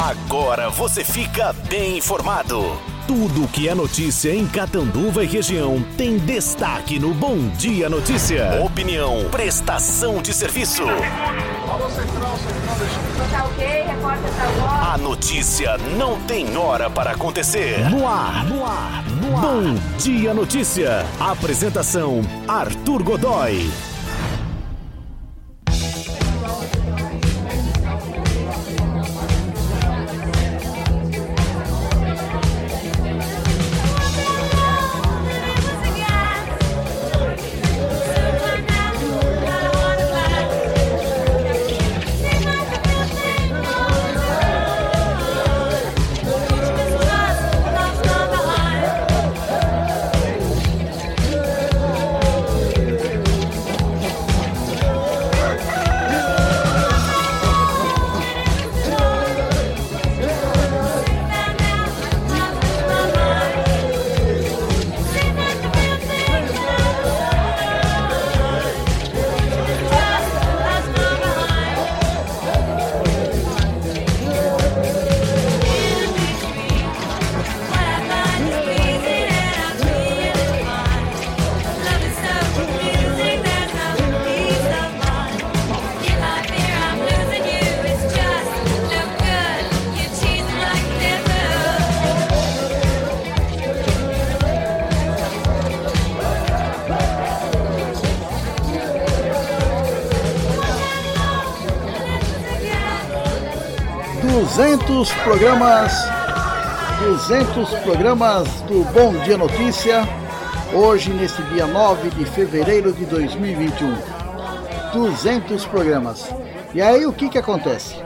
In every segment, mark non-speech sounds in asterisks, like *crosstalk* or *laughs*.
Agora você fica bem informado. Tudo que é notícia em Catanduva e região tem destaque no Bom Dia Notícia. Opinião, prestação de serviço. A notícia não tem hora para acontecer. No ar, no ar, no ar. Bom Dia Notícia. Apresentação: Arthur Godoy. Duzentos programas, 200 programas do Bom Dia Notícia, hoje nesse dia 9 de fevereiro de 2021. 200 programas. E aí o que que acontece?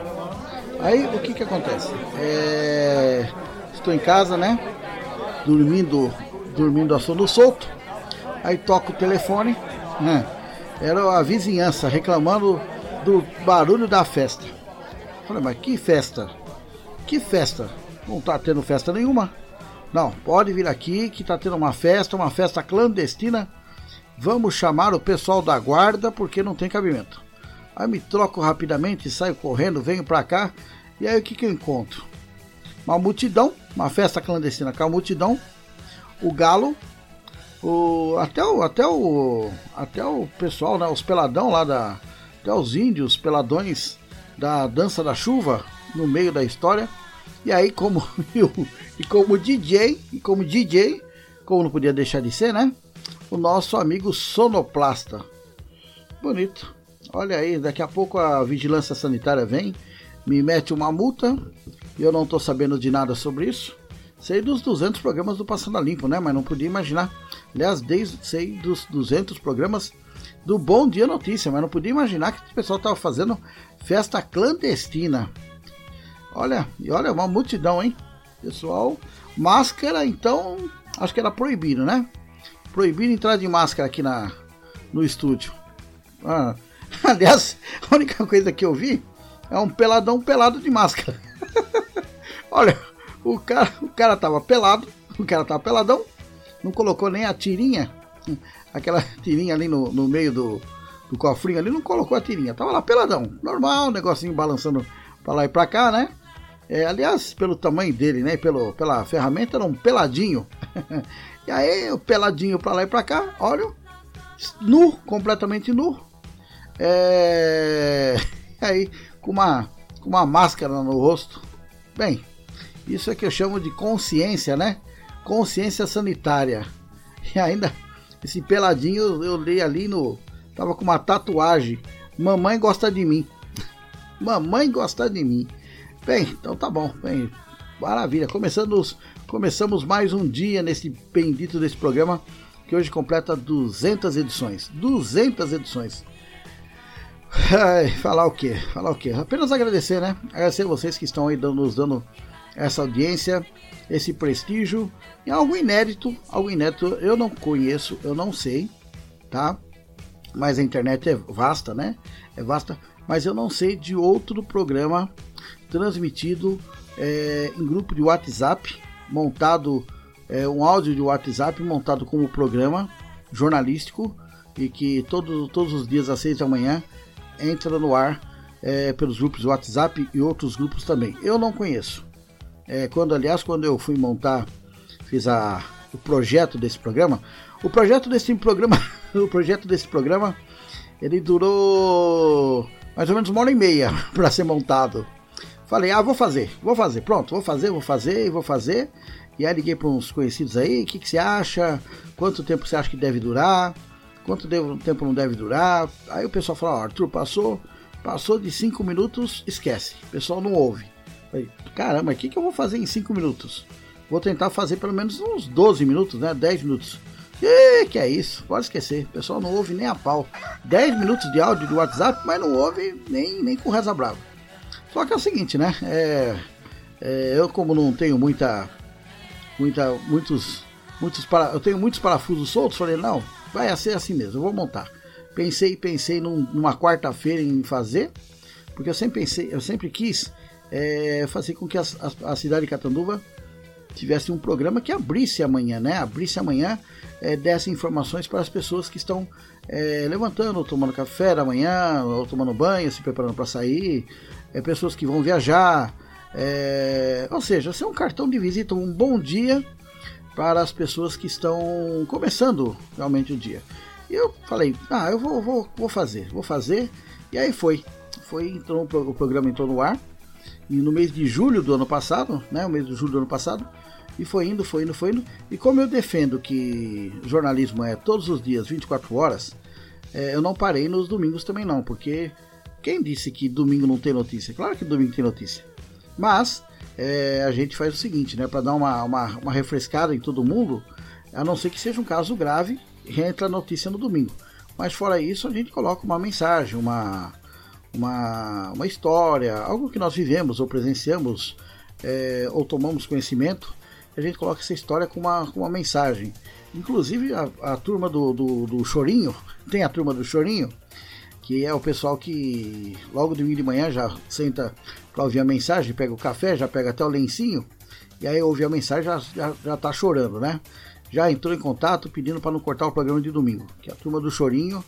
Aí o que que acontece? É... Estou em casa, né? Dormindo, dormindo a sono solto. Aí toco o telefone, né? Era a vizinhança reclamando do barulho da festa. Falei, mas que festa? Que festa? Não tá tendo festa nenhuma. Não, pode vir aqui que tá tendo uma festa, uma festa clandestina. Vamos chamar o pessoal da guarda porque não tem cabimento. Aí me troco rapidamente, saio correndo, venho pra cá. E aí o que, que eu encontro? Uma multidão, uma festa clandestina com a multidão, o galo, o, até o até o até o pessoal, né, os peladão lá da até os índios, peladões da dança da chuva no meio da história. E aí como *laughs* eu, e como DJ, e como DJ, como não podia deixar de ser, né? O nosso amigo sonoplasta. Bonito. Olha aí, daqui a pouco a vigilância sanitária vem, me mete uma multa, e eu não tô sabendo de nada sobre isso. Sei dos 200 programas do Passando a Limpo, né? Mas não podia imaginar. Aliás, desde sei dos 200 programas do Bom Dia Notícia, mas não podia imaginar que o pessoal tava fazendo festa clandestina. Olha, e olha, uma multidão, hein? Pessoal, máscara, então, acho que era proibido, né? Proibido entrar de máscara aqui na, no estúdio. Ah, *laughs* aliás, a única coisa que eu vi é um peladão pelado de máscara. *laughs* olha, o cara, o cara tava pelado, o cara tava peladão, não colocou nem a tirinha, *laughs* aquela tirinha ali no, no meio do, do cofrinho ali, não colocou a tirinha, tava lá peladão, normal, negocinho balançando pra lá e pra cá, né? É, aliás, pelo tamanho dele, né? Pelo, pela ferramenta, era um peladinho. *laughs* e aí, o peladinho pra lá e pra cá, olha, nu, completamente nu. É, *laughs* aí, com uma, com uma máscara no rosto. Bem, isso é que eu chamo de consciência, né? Consciência sanitária. *laughs* E ainda, esse peladinho eu li ali no. Tava com uma tatuagem. Mamãe gosta de mim. Mamãe gosta de mim. Bem, então tá bom. Bem, maravilha. Começando, começamos mais um dia nesse bendito desse programa que hoje completa 200 edições. 200 edições. Ai, falar o que? Falar o que? Apenas agradecer, né? Agradecer a vocês que estão aí dando, nos dando essa audiência, esse prestígio. E algo inédito, algo inédito eu não conheço, eu não sei, tá? Mas a internet é vasta, né? É vasta, mas eu não sei de outro programa transmitido é, em grupo de WhatsApp, montado é, um áudio de WhatsApp montado como programa jornalístico e que todo, todos os dias às seis da manhã entra no ar é, pelos grupos WhatsApp e outros grupos também. Eu não conheço. É, quando, aliás, quando eu fui montar, fiz a, o projeto desse programa, o projeto desse programa, *laughs* o projeto desse programa, ele durou mais ou menos uma hora e meia *laughs* para ser montado. Falei, ah, vou fazer, vou fazer, pronto, vou fazer, vou fazer, vou fazer. E aí liguei para uns conhecidos aí, o que, que você acha? Quanto tempo você acha que deve durar? Quanto tempo não deve durar? Aí o pessoal falou, Arthur, passou, passou de 5 minutos, esquece. O pessoal não ouve. Falei, caramba, o que, que eu vou fazer em 5 minutos? Vou tentar fazer pelo menos uns 12 minutos, né? 10 minutos. E que é isso, pode esquecer. O pessoal não ouve nem a pau. 10 minutos de áudio do WhatsApp, mas não ouve nem, nem com reza brava. Só que é o seguinte, né? É, é, eu como não tenho muita. muita muitos. muitos para, eu tenho muitos parafusos soltos, falei, não, vai ser assim mesmo, eu vou montar. Pensei, pensei num, numa quarta-feira em fazer, porque eu sempre pensei, eu sempre quis é, fazer com que a, a, a cidade de Catanduva tivesse um programa que abrisse amanhã, né? Abrisse amanhã, é, desse informações para as pessoas que estão é, levantando, tomando café da manhã, ou tomando banho, se preparando para sair, é, pessoas que vão viajar, é, ou seja, ser um cartão de visita, um bom dia para as pessoas que estão começando realmente o dia. E eu falei, ah, eu vou, vou, vou fazer, vou fazer, e aí foi, foi entrou o programa entrou no ar e no mês de julho do ano passado, né, o mês de julho do ano passado, e foi indo, foi indo, foi indo. E como eu defendo que jornalismo é todos os dias, 24 horas, é, eu não parei nos domingos também não, porque quem disse que domingo não tem notícia? Claro que domingo tem notícia. Mas é, a gente faz o seguinte, né, para dar uma, uma, uma refrescada em todo mundo, a não ser que seja um caso grave, entra a notícia no domingo. Mas fora isso, a gente coloca uma mensagem, uma, uma, uma história, algo que nós vivemos ou presenciamos é, ou tomamos conhecimento a gente coloca essa história com uma, com uma mensagem. Inclusive a, a turma do, do, do, Chorinho, tem a turma do Chorinho, que é o pessoal que logo de manhã já senta para ouvir a mensagem, pega o café, já pega até o lencinho, e aí ouve a mensagem já, já, já tá chorando, né? Já entrou em contato pedindo para não cortar o programa de domingo, que é a turma do Chorinho.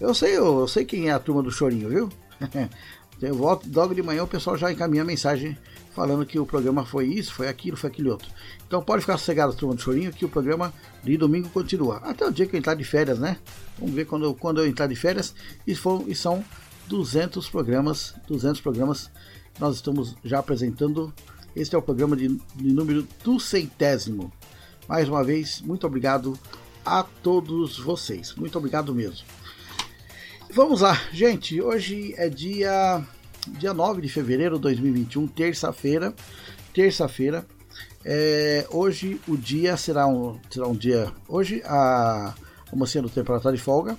Eu sei, eu sei quem é a turma do Chorinho, viu? *laughs* Eu volto, logo de manhã o pessoal já encaminha mensagem falando que o programa foi isso, foi aquilo, foi aquele outro. Então pode ficar sossegado, turma do Chorinho, que o programa de domingo continua. Até o dia que eu entrar de férias, né? Vamos ver quando, quando eu entrar de férias. E, for, e são 200 programas, 200 programas nós estamos já apresentando. Este é o programa de, de número do centésimo. Mais uma vez, muito obrigado a todos vocês. Muito obrigado mesmo. Vamos lá, gente. Hoje é dia dia 9 de fevereiro de 2021, terça-feira. Terça-feira. É, hoje o dia será um, será um dia. Hoje a, a mocinha do tempo ela tá de folga.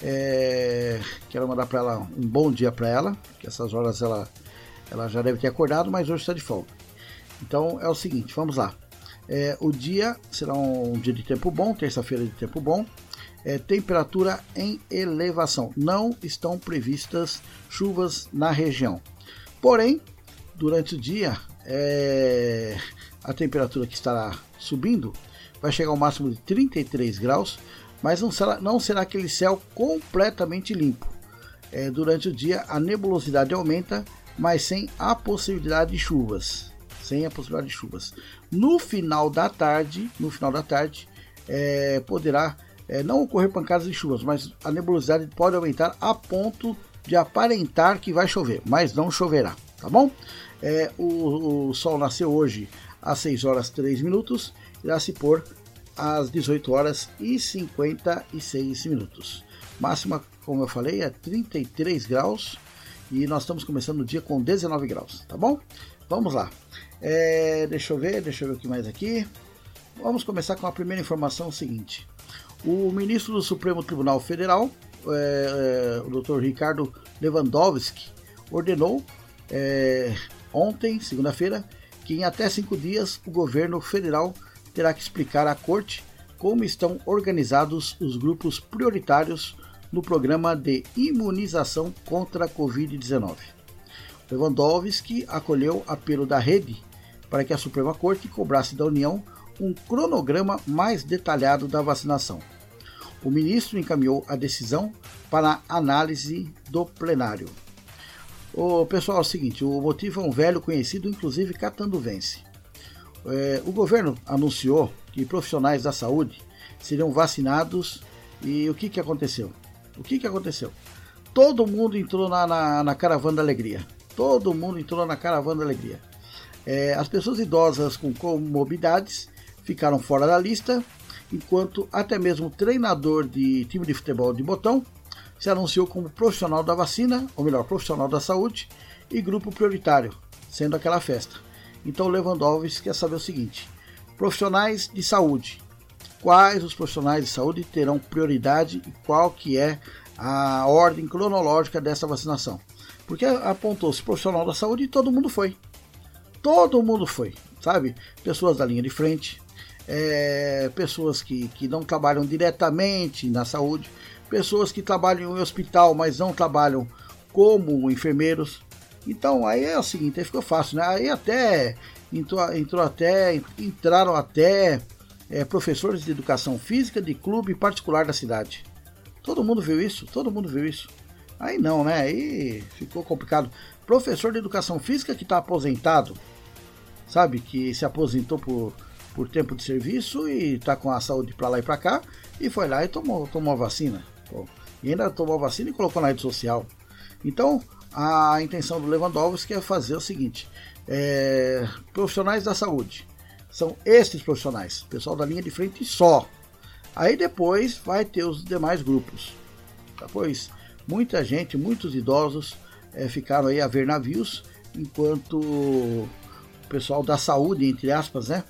É, quero mandar para ela um bom dia para ela, que essas horas ela, ela já deve ter acordado, mas hoje está de folga. Então é o seguinte, vamos lá. É, o dia será um dia de tempo bom, terça-feira de tempo bom é, temperatura em elevação. Não estão previstas chuvas na região. Porém, durante o dia, é, a temperatura que estará subindo vai chegar ao máximo de 33 graus, mas não será, não será aquele céu completamente limpo. É, durante o dia, a nebulosidade aumenta, mas sem a possibilidade de chuvas. Sem a possibilidade de chuvas. No final da tarde, no final da tarde, é, poderá é, não ocorrer pancadas e chuvas, mas a nebulosidade pode aumentar a ponto de aparentar que vai chover, mas não choverá, tá bom? É, o, o, sol nasceu hoje às 6 horas 3 minutos, irá se pôr às 18 horas e 56 minutos. Máxima, como eu falei, é 33 graus e nós estamos começando o dia com 19 graus, tá bom? Vamos lá. É, deixa eu ver, deixa eu ver o que mais aqui. Vamos começar com a primeira informação seguinte. O ministro do Supremo Tribunal Federal, é, é, o Dr. Ricardo Lewandowski, ordenou é, ontem, segunda-feira, que em até cinco dias o governo federal terá que explicar à corte como estão organizados os grupos prioritários no programa de imunização contra a Covid-19. Lewandowski acolheu apelo da rede para que a Suprema Corte cobrasse da União um cronograma mais detalhado da vacinação. O ministro encaminhou a decisão para análise do plenário. O pessoal, é o seguinte, o motivo é um velho conhecido, inclusive catanduvense. É, o governo anunciou que profissionais da saúde seriam vacinados e o que, que aconteceu? O que, que aconteceu? Todo mundo entrou na, na, na caravana da alegria. Todo mundo entrou na caravana da alegria. É, as pessoas idosas com comorbidades ficaram fora da lista, enquanto até mesmo o treinador de time de futebol de botão se anunciou como profissional da vacina, ou melhor, profissional da saúde e grupo prioritário, sendo aquela festa. Então Lewandowski quer saber o seguinte: profissionais de saúde, quais os profissionais de saúde terão prioridade e qual que é a ordem cronológica dessa vacinação? Porque apontou-se profissional da saúde e todo mundo foi. Todo mundo foi, sabe? Pessoas da linha de frente, é, pessoas que, que não trabalham diretamente na saúde, pessoas que trabalham em hospital, mas não trabalham como enfermeiros. Então aí é o seguinte, aí ficou fácil, né? Aí até entrou, entrou até entraram até é, professores de educação física de clube particular da cidade. Todo mundo viu isso, todo mundo viu isso. Aí não, né? Aí ficou complicado. Professor de educação física que está aposentado, sabe? Que se aposentou por, por tempo de serviço e está com a saúde para lá e para cá e foi lá e tomou, tomou a vacina. E ainda tomou a vacina e colocou na rede social. Então, a intenção do Lewandowski é fazer o seguinte: é, profissionais da saúde. São esses profissionais, pessoal da linha de frente só. Aí depois vai ter os demais grupos. Depois, muita gente, muitos idosos é, ficaram aí a ver navios, enquanto o pessoal da saúde, entre aspas, né,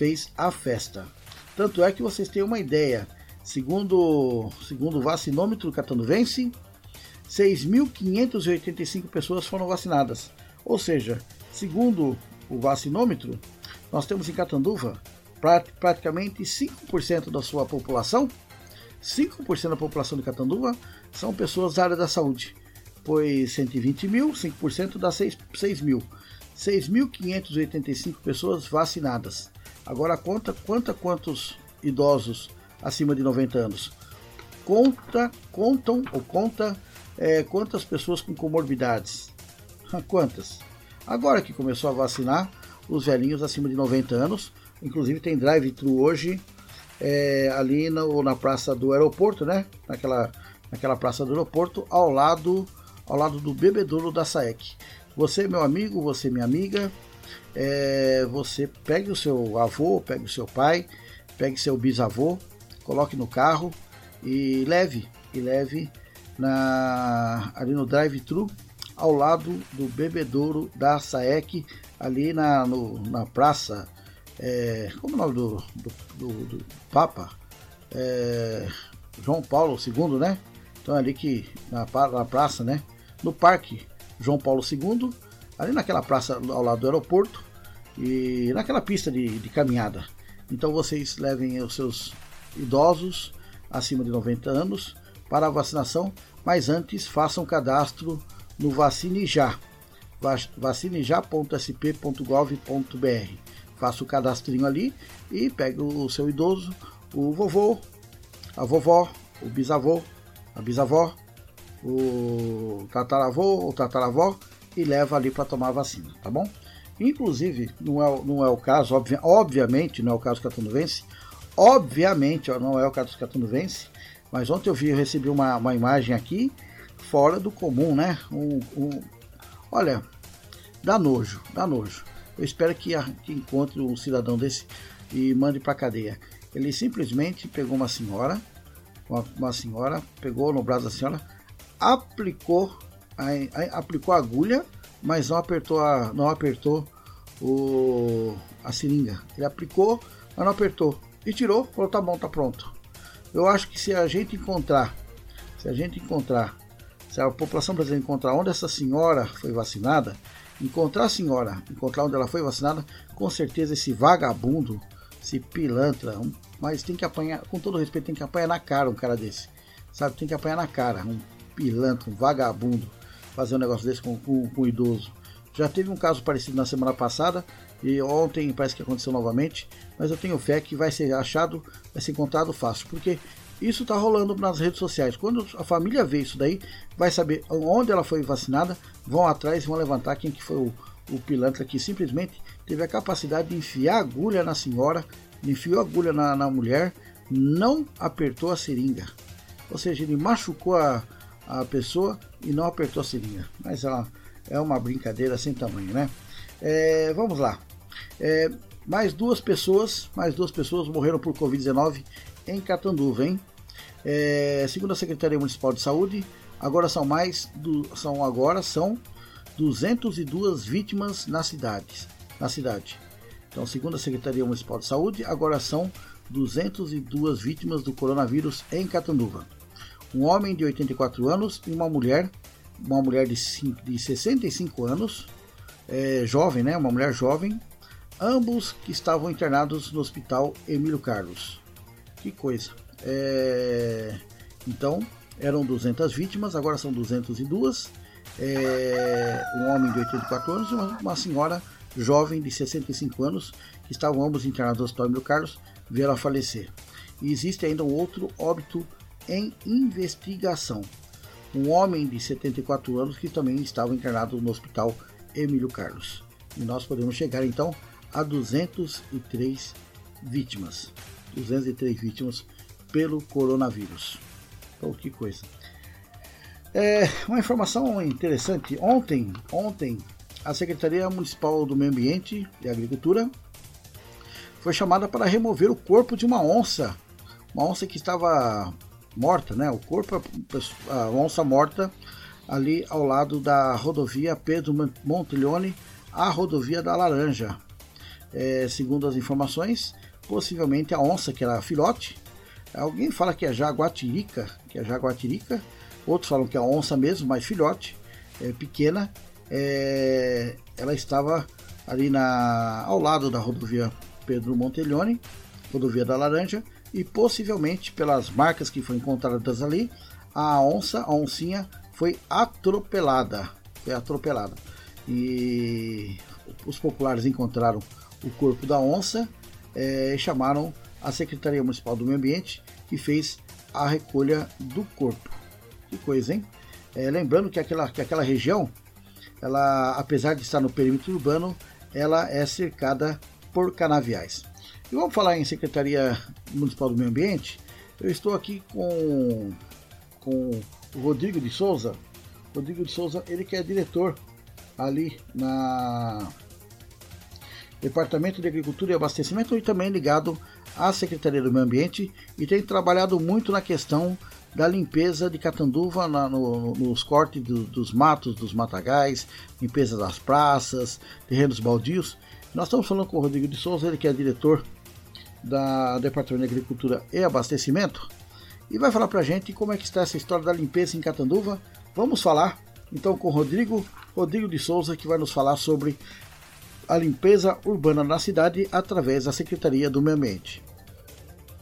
fez a festa. Tanto é que vocês têm uma ideia Segundo, segundo o vacinômetro catanduvense, 6.585 pessoas foram vacinadas. Ou seja, segundo o vacinômetro, nós temos em Catanduva praticamente 5% da sua população, 5% da população de Catanduva são pessoas da área da saúde, pois 120 mil, 5% dá 6, 6 mil. 6.585 pessoas vacinadas. Agora conta, quantos idosos acima de 90 anos. Conta, contam ou conta é, quantas pessoas com comorbidades. *laughs* Quantas? Agora que começou a vacinar os velhinhos acima de 90 anos, inclusive tem drive-thru hoje é, ali no, na praça do aeroporto, né? Naquela, naquela praça do aeroporto, ao lado, ao lado do bebedouro da SAEC. Você, meu amigo, você, minha amiga, é, você pegue o seu avô, pegue o seu pai, pegue seu bisavô, coloque no carro e leve, e leve na, ali no drive-thru ao lado do bebedouro da SAEC, ali na, no, na praça, é, como é o nome do, do, do, do Papa? É, João Paulo II, né? Então ali que na, na praça, né? No Parque João Paulo II, ali naquela praça ao lado do aeroporto e naquela pista de, de caminhada. Então vocês levem os seus idosos acima de 90 anos para a vacinação, mas antes façam cadastro no Vacine Já, vacinejá.sp.gov.br. Faça o cadastrinho ali e pegue o seu idoso, o vovô, a vovó, o bisavô, a bisavó, o tataravô ou tataravó e leva ali para tomar a vacina, tá bom? Inclusive, não é, não é o caso, obvi obviamente, não é o caso catanuvense, Obviamente, não é o Catos Vence, mas ontem eu vi, eu recebi uma, uma imagem aqui fora do comum, né? Um, um, olha, dá nojo, dá nojo. Eu espero que, que encontre um cidadão desse e mande para cadeia. Ele simplesmente pegou uma senhora, uma, uma, senhora, pegou no braço da senhora, aplicou aplicou a agulha, mas não apertou a, não apertou o, a seringa. Ele aplicou, mas não apertou e tirou, falou tá bom, tá pronto. Eu acho que se a gente encontrar, se a gente encontrar, se a população brasileira encontrar onde essa senhora foi vacinada, encontrar a senhora, encontrar onde ela foi vacinada, com certeza esse vagabundo, esse pilantra, um, mas tem que apanhar, com todo respeito, tem que apanhar na cara um cara desse, sabe? Tem que apanhar na cara, um pilantra, um vagabundo, fazer um negócio desse com, com, com um idoso. Já teve um caso parecido na semana passada e ontem parece que aconteceu novamente, mas eu tenho fé que vai ser achado, vai ser encontrado fácil, porque isso está rolando nas redes sociais. Quando a família vê isso daí, vai saber onde ela foi vacinada, vão atrás e vão levantar quem que foi o, o pilantra que simplesmente teve a capacidade de enfiar agulha na senhora, enfiou agulha na, na mulher, não apertou a seringa. Ou seja, ele machucou a, a pessoa e não apertou a seringa. Mas ela é uma brincadeira sem tamanho, né? É, vamos lá. É, mais duas pessoas, mais duas pessoas morreram por Covid-19 em Catanduva, hein? É, segundo a Secretaria Municipal de Saúde, agora são mais do, são agora são 202 vítimas na cidade, na cidade. Então, segundo a Secretaria Municipal de Saúde, agora são 202 vítimas do coronavírus em Catanduva. Um homem de 84 anos e uma mulher, uma mulher de, 5, de 65 anos, é, jovem, né? Uma mulher jovem, ambos que estavam internados no Hospital Emílio Carlos. Que coisa. É... Então, eram 200 vítimas, agora são 202. É... Um homem de 84 anos e uma, uma senhora jovem de 65 anos, que estavam ambos internados no Hospital Emílio Carlos, vieram a falecer. E existe ainda um outro óbito em investigação. Um homem de 74 anos que também estava internado no Hospital Emílio Carlos. E nós podemos chegar então a 203 vítimas. 203 vítimas pelo coronavírus. Então, que coisa. É, uma informação interessante. Ontem, ontem, a Secretaria Municipal do Meio Ambiente e Agricultura foi chamada para remover o corpo de uma onça. Uma onça que estava morta, né? O corpo, a onça morta ali ao lado da rodovia Pedro Montiglione, a rodovia da Laranja. É, segundo as informações, possivelmente a onça, que era filhote. Alguém fala que é jaguatirica, que é jaguatirica. Outros falam que é a onça mesmo, mas filhote, é, pequena. É, ela estava ali na, ao lado da rodovia Pedro Monteglione, rodovia da Laranja, e possivelmente pelas marcas que foram encontradas ali, a onça, a oncinha, foi atropelada. Foi atropelada. E os populares encontraram o corpo da onça é, chamaram a Secretaria Municipal do Meio Ambiente que fez a recolha do corpo. Que coisa, hein? É, lembrando que aquela, que aquela região, ela, apesar de estar no perímetro urbano, ela é cercada por canaviais. E vamos falar em Secretaria Municipal do Meio Ambiente. Eu estou aqui com, com o Rodrigo de Souza. Rodrigo de Souza, ele que é diretor ali na Departamento de Agricultura e Abastecimento e também ligado à Secretaria do Meio Ambiente e tem trabalhado muito na questão da limpeza de Catanduva na, no, nos cortes do, dos matos, dos matagais, limpeza das praças, terrenos baldios. Nós estamos falando com o Rodrigo de Souza, ele que é diretor da Departamento de Agricultura e Abastecimento e vai falar para a gente como é que está essa história da limpeza em Catanduva. Vamos falar então com o Rodrigo, Rodrigo de Souza, que vai nos falar sobre a limpeza urbana na cidade através da Secretaria do Meio Ambiente.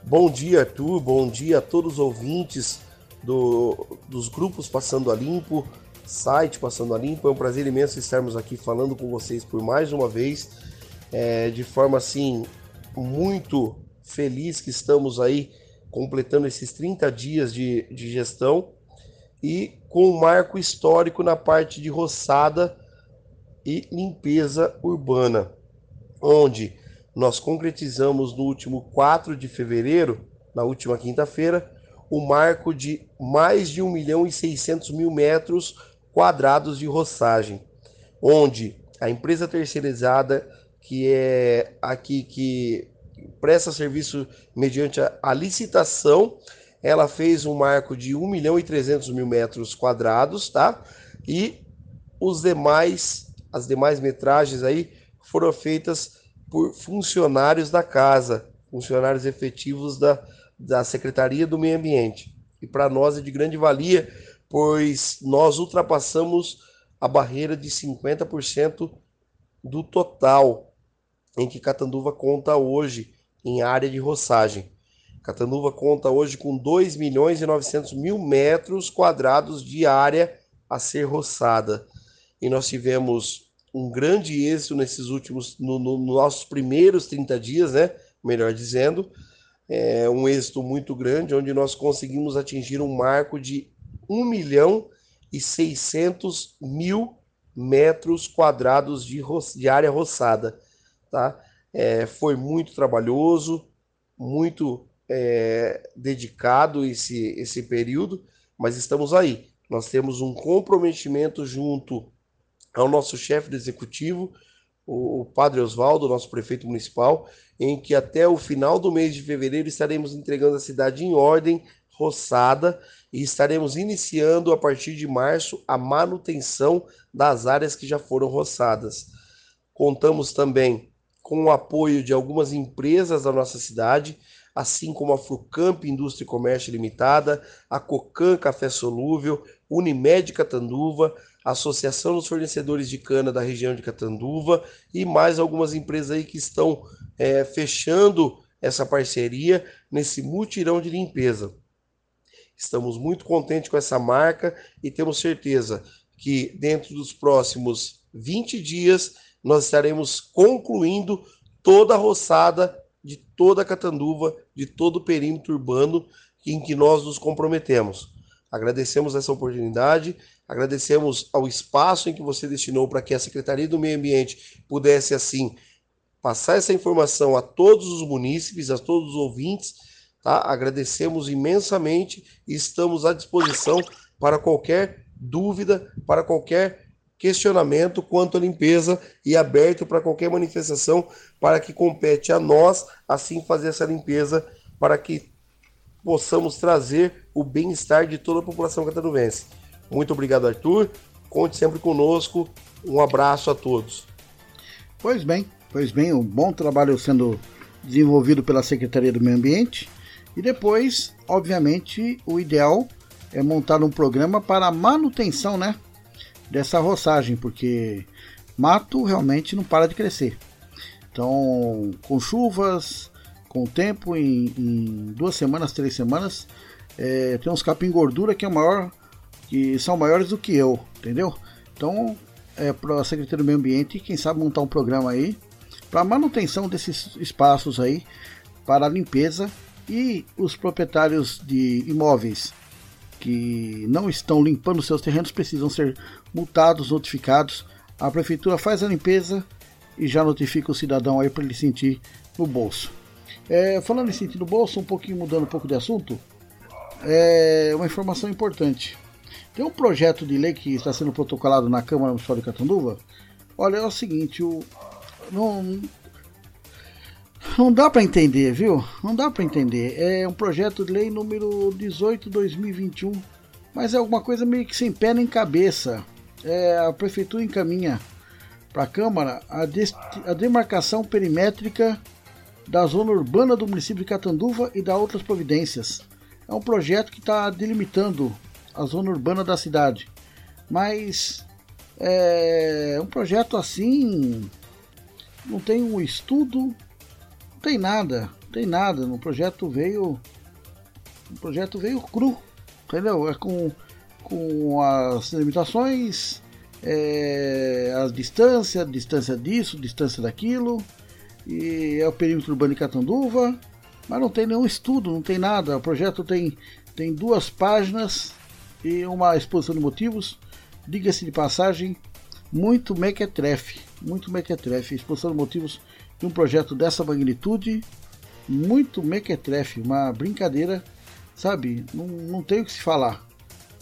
Bom dia, Arthur. Bom dia a todos os ouvintes do, dos grupos Passando a Limpo, site Passando a Limpo. É um prazer imenso estarmos aqui falando com vocês por mais uma vez, é, de forma assim muito feliz que estamos aí completando esses 30 dias de, de gestão e com um marco histórico na parte de roçada e limpeza urbana, onde nós concretizamos no último 4 de fevereiro, na última quinta-feira, o marco de mais de 1 milhão e 600 mil metros quadrados de roçagem, onde a empresa terceirizada, que é aqui que presta serviço mediante a, a licitação, ela fez um marco de 1 milhão e 300 mil metros quadrados, tá? E os demais as demais metragens aí foram feitas por funcionários da casa, funcionários efetivos da, da Secretaria do Meio Ambiente. E para nós é de grande valia, pois nós ultrapassamos a barreira de 50% do total em que Catanduva conta hoje em área de roçagem. Catanduva conta hoje com 2 milhões e 900 mil metros quadrados de área a ser roçada e nós tivemos um grande êxito nesses últimos, no, no, nos nossos primeiros 30 dias, né? Melhor dizendo, é, um êxito muito grande, onde nós conseguimos atingir um marco de 1 milhão e 600 mil metros quadrados de, de área roçada. Tá? É, foi muito trabalhoso, muito é, dedicado esse, esse período, mas estamos aí. Nós temos um comprometimento junto ao nosso chefe do executivo, o, o Padre Oswaldo, nosso prefeito municipal, em que até o final do mês de fevereiro estaremos entregando a cidade em ordem, roçada, e estaremos iniciando a partir de março a manutenção das áreas que já foram roçadas. Contamos também com o apoio de algumas empresas da nossa cidade, assim como a Frucamp Indústria e Comércio Limitada, a Cocan Café Solúvel, Unimed Catanduva, Associação dos Fornecedores de Cana da região de Catanduva e mais algumas empresas aí que estão é, fechando essa parceria nesse mutirão de limpeza. Estamos muito contentes com essa marca e temos certeza que dentro dos próximos 20 dias nós estaremos concluindo toda a roçada de toda a Catanduva, de todo o perímetro urbano em que nós nos comprometemos. Agradecemos essa oportunidade, agradecemos ao espaço em que você destinou para que a Secretaria do Meio Ambiente pudesse, assim, passar essa informação a todos os munícipes, a todos os ouvintes. Tá? Agradecemos imensamente e estamos à disposição para qualquer dúvida, para qualquer questionamento quanto à limpeza e aberto para qualquer manifestação para que compete a nós assim fazer essa limpeza para que possamos trazer o bem-estar de toda a população cataruvense. Muito obrigado, Arthur. Conte sempre conosco. Um abraço a todos. Pois bem, pois bem, um bom trabalho sendo desenvolvido pela Secretaria do Meio Ambiente. E depois, obviamente, o ideal é montar um programa para manutenção, né, dessa roçagem, porque mato realmente não para de crescer. Então, com chuvas, com o tempo, em, em duas semanas, três semanas, é, tem uns capim gordura que é maior, que são maiores do que eu, entendeu? Então, é para a Secretaria do Meio Ambiente, quem sabe montar um programa aí para manutenção desses espaços aí, para a limpeza e os proprietários de imóveis que não estão limpando seus terrenos precisam ser multados, notificados. A prefeitura faz a limpeza e já notifica o cidadão aí para ele sentir no bolso. É, falando em sentir no bolso, um pouquinho mudando um pouco de assunto, é uma informação importante. Tem um projeto de lei que está sendo protocolado na Câmara Municipal de Catanduva. Olha, é o seguinte, o, não, não dá para entender, viu? Não dá para entender. É um projeto de lei número 18/2021, mas é alguma coisa meio que sem pé nem cabeça. É, a prefeitura encaminha para a Câmara a, demarcação perimétrica da zona urbana do município de Catanduva e da outras providências. É um projeto que está delimitando a zona urbana da cidade, mas é um projeto assim não tem um estudo, não tem nada, não tem nada. No projeto veio, o projeto veio cru, entendeu? É com com as limitações, é, as distâncias, distância disso, distância daquilo, e é o perímetro urbano de Catanduva, mas não tem nenhum estudo, não tem nada. O projeto tem, tem duas páginas e uma exposição de motivos, diga-se de passagem, muito mequetrefe, muito mequetrefe, exposição de motivos de um projeto dessa magnitude, muito mequetrefe, uma brincadeira, sabe? Não, não tem o que se falar.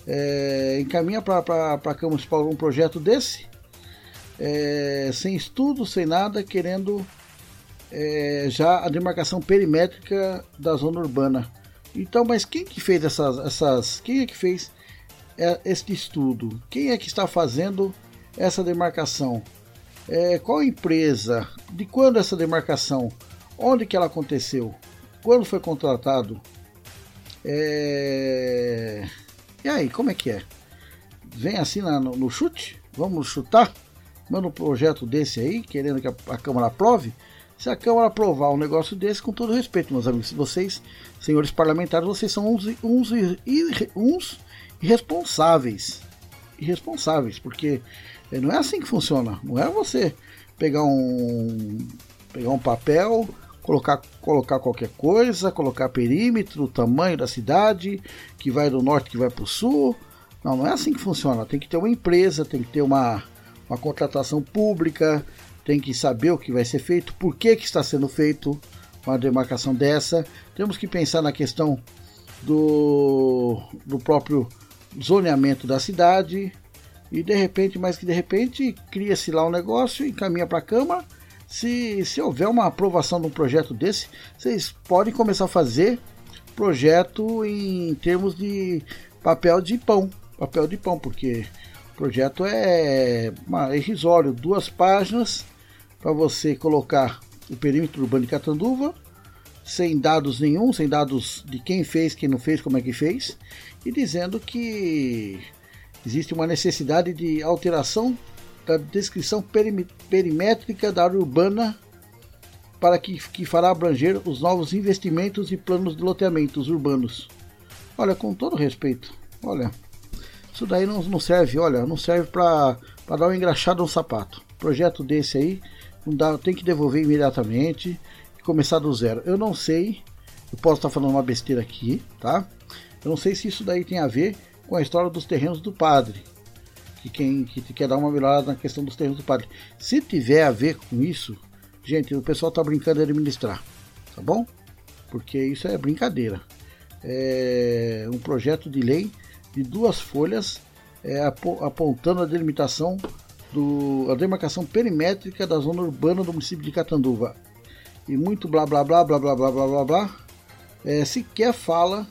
É, encaminha para a Câmara Municipal um projeto desse, é, sem estudo, sem nada, querendo é, já a demarcação perimétrica da zona urbana. Então, mas quem que fez essas, essas quem é que fez é, este estudo? Quem é que está fazendo essa demarcação? É, qual empresa? De quando essa demarcação? Onde que ela aconteceu? Quando foi contratado? É... E aí, como é que é? Vem assim na, no, no, chute? Vamos chutar? Manda um projeto desse aí, querendo que a, a Câmara aprove? Se a Câmara aprovar um negócio desse, com todo respeito, meus amigos, vocês, senhores parlamentares, vocês são uns, uns, uns irresponsáveis. Irresponsáveis, porque eh, não é assim que funciona. Não é você pegar um, pegar um papel, colocar, colocar qualquer coisa, colocar perímetro, o tamanho da cidade, que vai do norte, que vai para o sul. Não, não é assim que funciona. Tem que ter uma empresa, tem que ter uma, uma contratação pública, tem que saber o que vai ser feito, por que, que está sendo feito uma demarcação dessa. Temos que pensar na questão do, do próprio zoneamento da cidade. E de repente, mais que de repente, cria-se lá um negócio, encaminha para a Câmara se, se houver uma aprovação de um projeto desse, vocês podem começar a fazer projeto em termos de papel de pão. Papel de pão, porque o projeto é, é irrisório, duas páginas para você colocar o perímetro urbano de Catanduva, sem dados nenhum, sem dados de quem fez, quem não fez, como é que fez, e dizendo que existe uma necessidade de alteração da descrição perimétrica da área urbana para que, que fará abranger os novos investimentos e planos de loteamentos urbanos. Olha, com todo respeito, olha, isso daí não, não serve, olha, não serve para dar uma engraxada no sapato. Projeto desse aí, não dá, tem que devolver imediatamente e começar do zero. Eu não sei, eu posso estar falando uma besteira aqui, tá? Eu não sei se isso daí tem a ver com a história dos terrenos do padre que quem que quer dar uma melhorada na questão dos termos do padre. Se tiver a ver com isso, gente, o pessoal está brincando de administrar, tá bom? Porque isso é brincadeira. É um projeto de lei de duas folhas é, apontando a delimitação do, a demarcação perimétrica da zona urbana do município de Catanduva. E muito blá blá blá blá blá blá blá blá blá. É, sequer fala,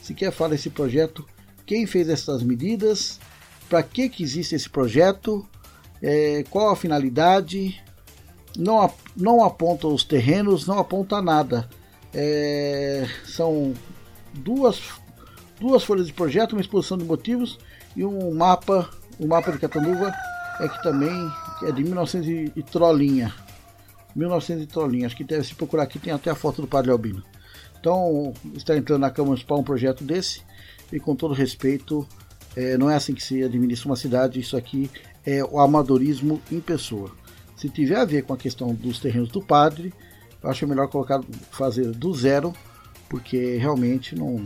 sequer fala esse projeto, quem fez essas medidas, para que, que existe esse projeto, é, qual a finalidade, não, não aponta os terrenos, não aponta nada. É, são duas, duas folhas de projeto, uma exposição de motivos e um mapa, o um mapa de Catanduva é que também é de 1900 e trolinha. 1900 e trolinha, acho que deve se procurar aqui, tem até a foto do Padre Albino. Então, está entrando na Câmara Municipal um projeto desse e com todo respeito, é, não é assim que se administra uma cidade, isso aqui é o amadorismo em pessoa. Se tiver a ver com a questão dos terrenos do padre, eu acho melhor colocar, fazer do zero, porque realmente não,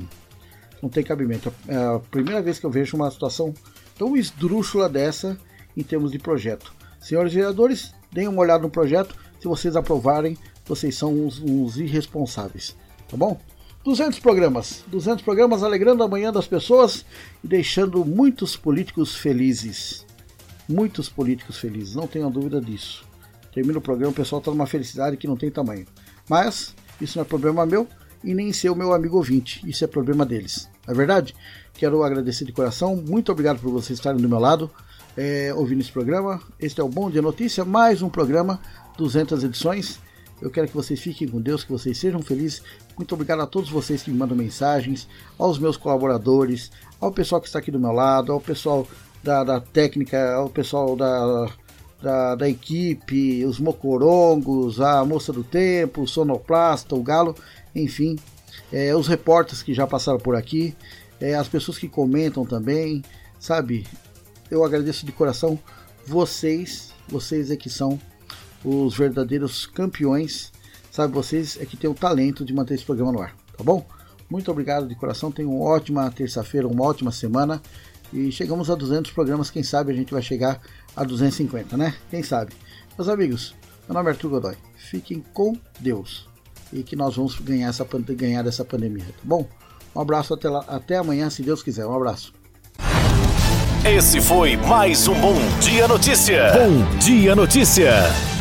não tem cabimento. É a primeira vez que eu vejo uma situação tão esdrúxula dessa em termos de projeto. Senhores vereadores, deem uma olhada no projeto. Se vocês aprovarem, vocês são uns, uns irresponsáveis. Tá bom? 200 programas, 200 programas alegrando a manhã das pessoas e deixando muitos políticos felizes. Muitos políticos felizes, não tenham dúvida disso. Termina o programa, o pessoal está numa felicidade que não tem tamanho. Mas isso não é problema meu e nem seu meu amigo ouvinte, isso é problema deles. Não é verdade? Quero agradecer de coração, muito obrigado por vocês estarem do meu lado, é, ouvindo esse programa. Este é o Bom Dia Notícia, mais um programa, 200 edições. Eu quero que vocês fiquem com Deus, que vocês sejam felizes. Muito obrigado a todos vocês que me mandam mensagens, aos meus colaboradores, ao pessoal que está aqui do meu lado, ao pessoal da, da técnica, ao pessoal da, da, da, equipe, os mocorongos, a moça do tempo, o sonoplasta, o galo, enfim, é, os repórteres que já passaram por aqui, é, as pessoas que comentam também, sabe? Eu agradeço de coração vocês, vocês é que são os verdadeiros campeões, sabe? Vocês é que tem o talento de manter esse programa no ar, tá bom? Muito obrigado de coração, tenham uma ótima terça-feira, uma ótima semana e chegamos a 200 programas, quem sabe a gente vai chegar a 250, né? Quem sabe? Meus amigos, meu nome é Arthur Godoy, fiquem com Deus e que nós vamos ganhar, essa, ganhar dessa pandemia, tá bom? Um abraço até, lá, até amanhã, se Deus quiser. Um abraço. Esse foi mais um Bom Dia Notícia. Bom Dia Notícia.